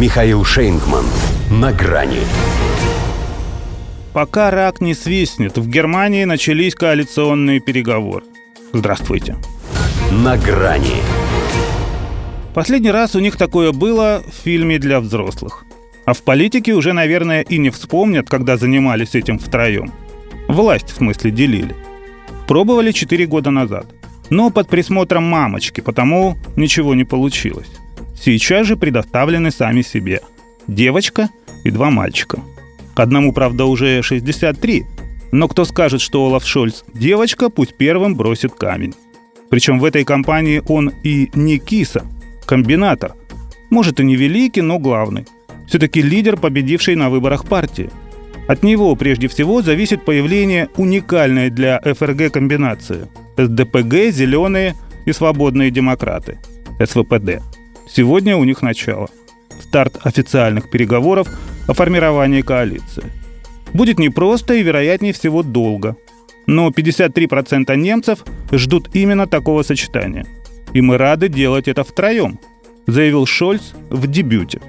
Михаил Шейнгман. На грани. Пока рак не свистнет, в Германии начались коалиционные переговоры. Здравствуйте. На грани. Последний раз у них такое было в фильме для взрослых. А в политике уже, наверное, и не вспомнят, когда занимались этим втроем. Власть, в смысле, делили. Пробовали 4 года назад. Но под присмотром мамочки, потому ничего не получилось. Сейчас же предоставлены сами себе. Девочка и два мальчика. Одному, правда, уже 63. Но кто скажет, что Олаф Шольц девочка, пусть первым бросит камень. Причем в этой компании он и не киса, комбинатор. Может и не великий, но главный. Все-таки лидер, победивший на выборах партии. От него прежде всего зависит появление уникальной для ФРГ комбинации – СДПГ, зеленые и свободные демократы – СВПД. Сегодня у них начало. Старт официальных переговоров о формировании коалиции. Будет непросто и, вероятнее всего, долго. Но 53% немцев ждут именно такого сочетания. И мы рады делать это втроем, заявил Шольц в дебюте.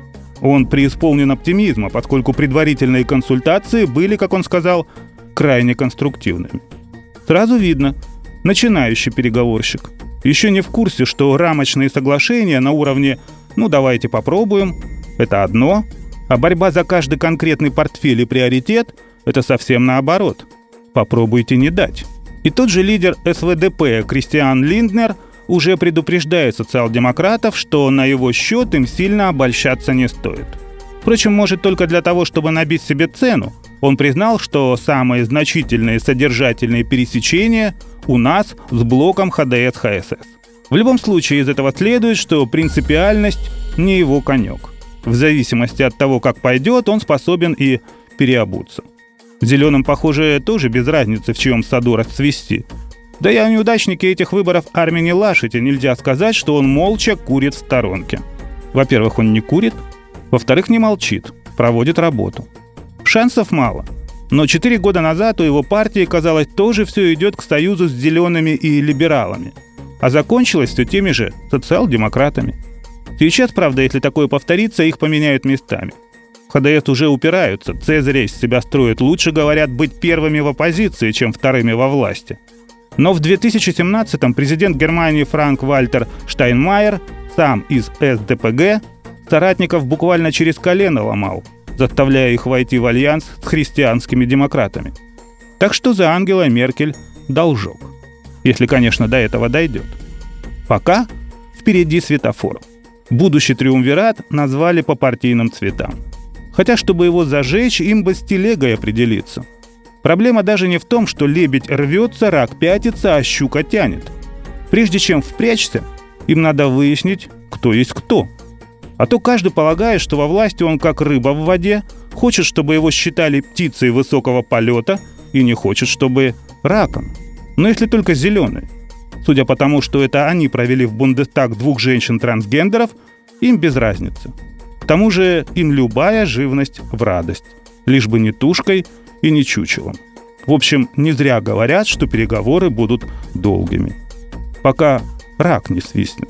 Он преисполнен оптимизма, поскольку предварительные консультации были, как он сказал, крайне конструктивными. Сразу видно, начинающий переговорщик. Еще не в курсе, что рамочные соглашения на уровне «ну давайте попробуем» — это одно, а борьба за каждый конкретный портфель и приоритет — это совсем наоборот. Попробуйте не дать. И тот же лидер СВДП Кристиан Линднер уже предупреждает социал-демократов, что на его счет им сильно обольщаться не стоит. Впрочем, может только для того, чтобы набить себе цену. Он признал, что самые значительные содержательные пересечения у нас с блоком ХДС-ХСС. В любом случае из этого следует, что принципиальность не его конек. В зависимости от того, как пойдет, он способен и переобуться. Зеленым, похоже, тоже без разницы, в чьем саду расцвести. Да и о неудачнике этих выборов Армине Лашите нельзя сказать, что он молча курит в сторонке. Во-первых, он не курит, во-вторых, не молчит, проводит работу. Шансов мало. Но четыре года назад у его партии, казалось, тоже все идет к союзу с зелеными и либералами. А закончилось все теми же социал-демократами – Сейчас, правда, если такое повторится, их поменяют местами. ХДС уже упираются, Цезаря из себя строят. Лучше, говорят, быть первыми в оппозиции, чем вторыми во власти. Но в 2017-м президент Германии Франк Вальтер Штайнмайер, сам из СДПГ, соратников буквально через колено ломал, заставляя их войти в альянс с христианскими демократами. Так что за Ангела Меркель должок. Если, конечно, до этого дойдет. Пока впереди светофор. Будущий триумвират назвали по партийным цветам. Хотя, чтобы его зажечь, им бы с телегой определиться. Проблема даже не в том, что лебедь рвется, рак пятится, а щука тянет. Прежде чем впрячься, им надо выяснить, кто есть кто. А то каждый полагает, что во власти он как рыба в воде, хочет, чтобы его считали птицей высокого полета, и не хочет, чтобы раком. Но если только зеленый. Судя по тому, что это они провели в Бундестаг двух женщин-трансгендеров, им без разницы. К тому же им любая живность в радость, лишь бы не тушкой и не чучелом. В общем, не зря говорят, что переговоры будут долгими. Пока рак не свистнет.